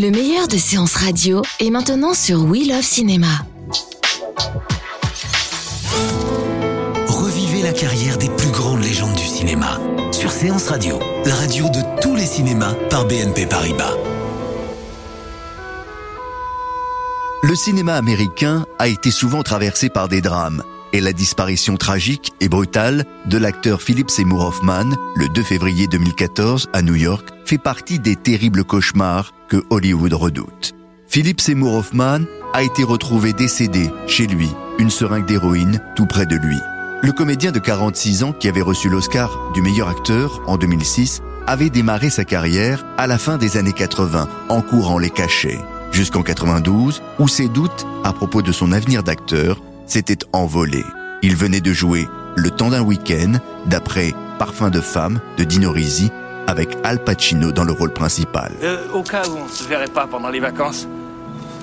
Le meilleur de séances radio est maintenant sur We Love Cinéma. Revivez la carrière des plus grandes légendes du cinéma sur Séance Radio, la radio de tous les cinémas par BNP Paribas. Le cinéma américain a été souvent traversé par des drames, et la disparition tragique et brutale de l'acteur Philip Seymour Hoffman le 2 février 2014 à New York fait partie des terribles cauchemars que Hollywood redoute. Philip Seymour Hoffman a été retrouvé décédé chez lui, une seringue d'héroïne tout près de lui. Le comédien de 46 ans qui avait reçu l'Oscar du meilleur acteur en 2006 avait démarré sa carrière à la fin des années 80 en courant les cachets, jusqu'en 92 où ses doutes à propos de son avenir d'acteur s'était envolé. Il venait de jouer Le temps d'un week-end, d'après Parfum de femme de Dino Risi, avec Al Pacino dans le rôle principal. Euh, au cas où on se verrait pas pendant les vacances,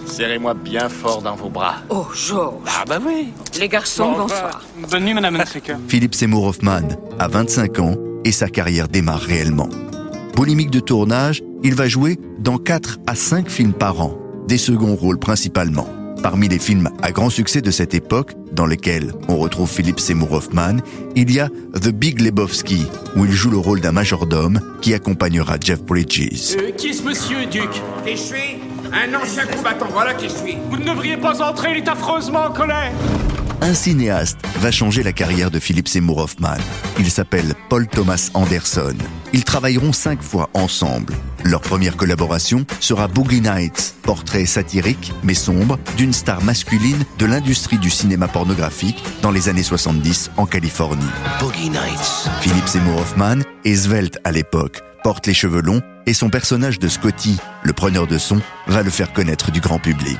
serrez-moi bien fort dans vos bras. Oh, Georges. Ah bah oui. Les garçons, Bon, bonsoir. Bonne nuit, Madame Hunsaker. Philip Seymour Hoffman a 25 ans et sa carrière démarre réellement. Polémique de tournage, il va jouer dans 4 à 5 films par an, des seconds rôles principalement. Parmi les films à grand succès de cette époque, dans lesquels on retrouve Philip Seymour Hoffman, il y a The Big Lebowski, où il joue le rôle d'un majordome qui accompagnera Jeff Bridges. Euh, qui est ce monsieur, Duc? Et je suis un ancien combattant, voilà qui je suis. Vous ne devriez pas entrer, il est affreusement en colère Un cinéaste va changer la carrière de Philip Seymour Hoffman. Il s'appelle Paul Thomas Anderson. Ils travailleront cinq fois ensemble. Leur première collaboration sera Boogie Nights, portrait satirique mais sombre d'une star masculine de l'industrie du cinéma pornographique dans les années 70 en Californie. Boogie Nights. Philip Seymour Hoffman est svelte à l'époque, porte les cheveux longs et son personnage de Scotty, le preneur de son, va le faire connaître du grand public.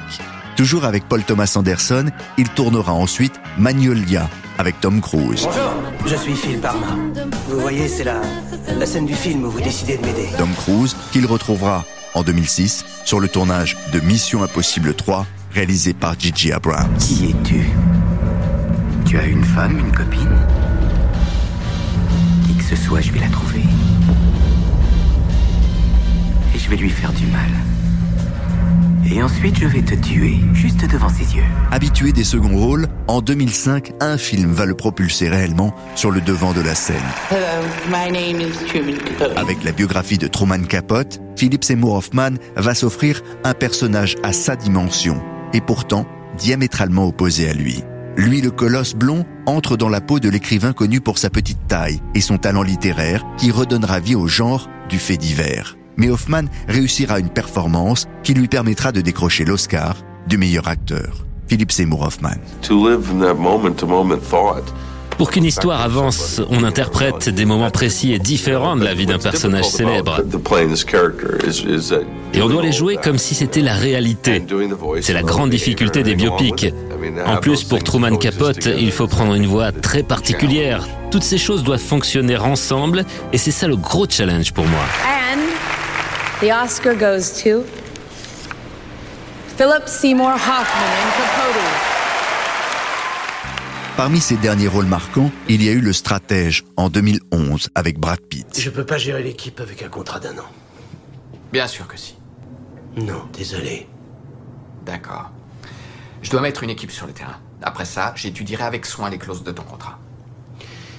Toujours avec Paul Thomas Anderson, il tournera ensuite Magnolia avec Tom Cruise. Bonjour, je suis Phil Parma. Vous voyez, c'est la, la scène du film où vous décidez de m'aider. Tom Cruise qu'il retrouvera en 2006 sur le tournage de Mission Impossible 3 réalisé par Gigi Abrams. Qui es-tu? Tu as une femme, une copine? Qui que ce soit, je vais la trouver. Et je vais lui faire du mal. Et ensuite, je vais te tuer, juste devant ses yeux. Habitué des seconds rôles, en 2005, un film va le propulser réellement sur le devant de la scène. Hello, my name is Truman Capote. Avec la biographie de Truman Capote, Philip Seymour Hoffman va s'offrir un personnage à sa dimension, et pourtant diamétralement opposé à lui. Lui, le colosse blond, entre dans la peau de l'écrivain connu pour sa petite taille et son talent littéraire qui redonnera vie au genre du fait divers. Mais Hoffman réussira une performance qui lui permettra de décrocher l'Oscar du meilleur acteur. Philip Seymour Hoffman. Pour qu'une histoire avance, on interprète des moments précis et différents de la vie d'un personnage célèbre. Et on doit les jouer comme si c'était la réalité. C'est la grande difficulté des biopics. En plus, pour Truman Capote, il faut prendre une voix très particulière. Toutes ces choses doivent fonctionner ensemble et c'est ça le gros challenge pour moi. The Oscar goes to Philip Seymour Hoffman in Capote. Parmi ses derniers rôles marquants, il y a eu Le Stratège en 2011 avec Brad Pitt. Je peux pas gérer l'équipe avec un contrat d'un an. Bien sûr que si. Non, désolé. D'accord. Je dois mettre une équipe sur le terrain. Après ça, j'étudierai avec soin les clauses de ton contrat.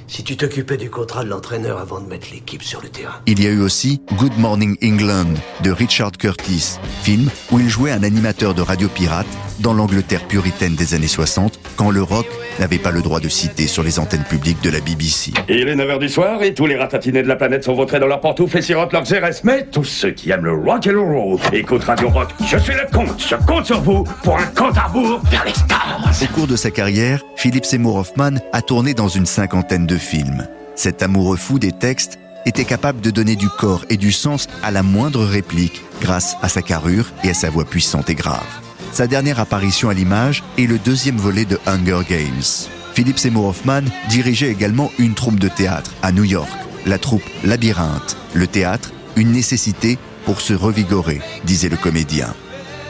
Si tu t'occupais du contrat de l'entraîneur avant de mettre l'équipe sur le terrain. Il y a eu aussi Good Morning England de Richard Curtis, film où il jouait un animateur de radio pirate dans l'Angleterre puritaine des années 60, quand le rock n'avait pas le droit de citer sur les antennes publiques de la BBC. Il est 9h du soir et tous les ratatinés de la planète sont vautrés dans leurs pantoufles et sirotent leurs XRS. Mais tous ceux qui aiment le rock et le roll écoutent Radio Rock. Je suis le compte, je compte sur vous pour un compte à rebours vers les stars. Au cours de sa carrière, Philip Seymour Hoffman a tourné dans une cinquantaine de films. Cet amoureux fou des textes était capable de donner du corps et du sens à la moindre réplique grâce à sa carrure et à sa voix puissante et grave. Sa dernière apparition à l'image est le deuxième volet de Hunger Games. Philip Seymour Hoffman dirigeait également une troupe de théâtre à New York, la troupe Labyrinthe. Le théâtre, une nécessité pour se revigorer, disait le comédien.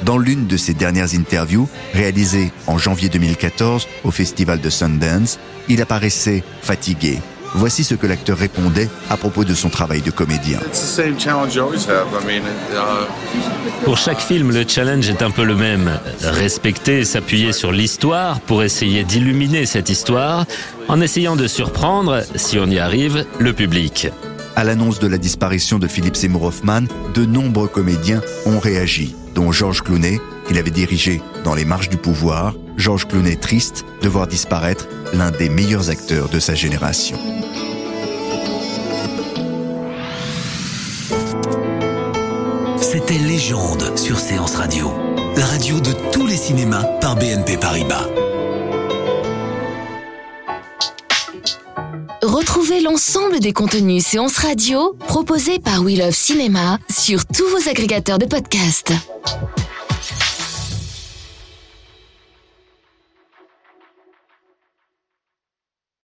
Dans l'une de ses dernières interviews, réalisée en janvier 2014 au festival de Sundance, il apparaissait fatigué, Voici ce que l'acteur répondait à propos de son travail de comédien. Pour chaque film, le challenge est un peu le même. Respecter et s'appuyer sur l'histoire pour essayer d'illuminer cette histoire en essayant de surprendre, si on y arrive, le public. À l'annonce de la disparition de Philippe Seymour Hoffman, de nombreux comédiens ont réagi, dont Georges Clooney, qu'il avait dirigé dans Les Marches du Pouvoir, Georges Clooney triste de voir disparaître l'un des meilleurs acteurs de sa génération. C'était Légende sur Séance Radio, la radio de tous les cinémas par BNP Paribas. Retrouvez l'ensemble des contenus Séance Radio proposés par We Love Cinéma sur tous vos agrégateurs de podcasts.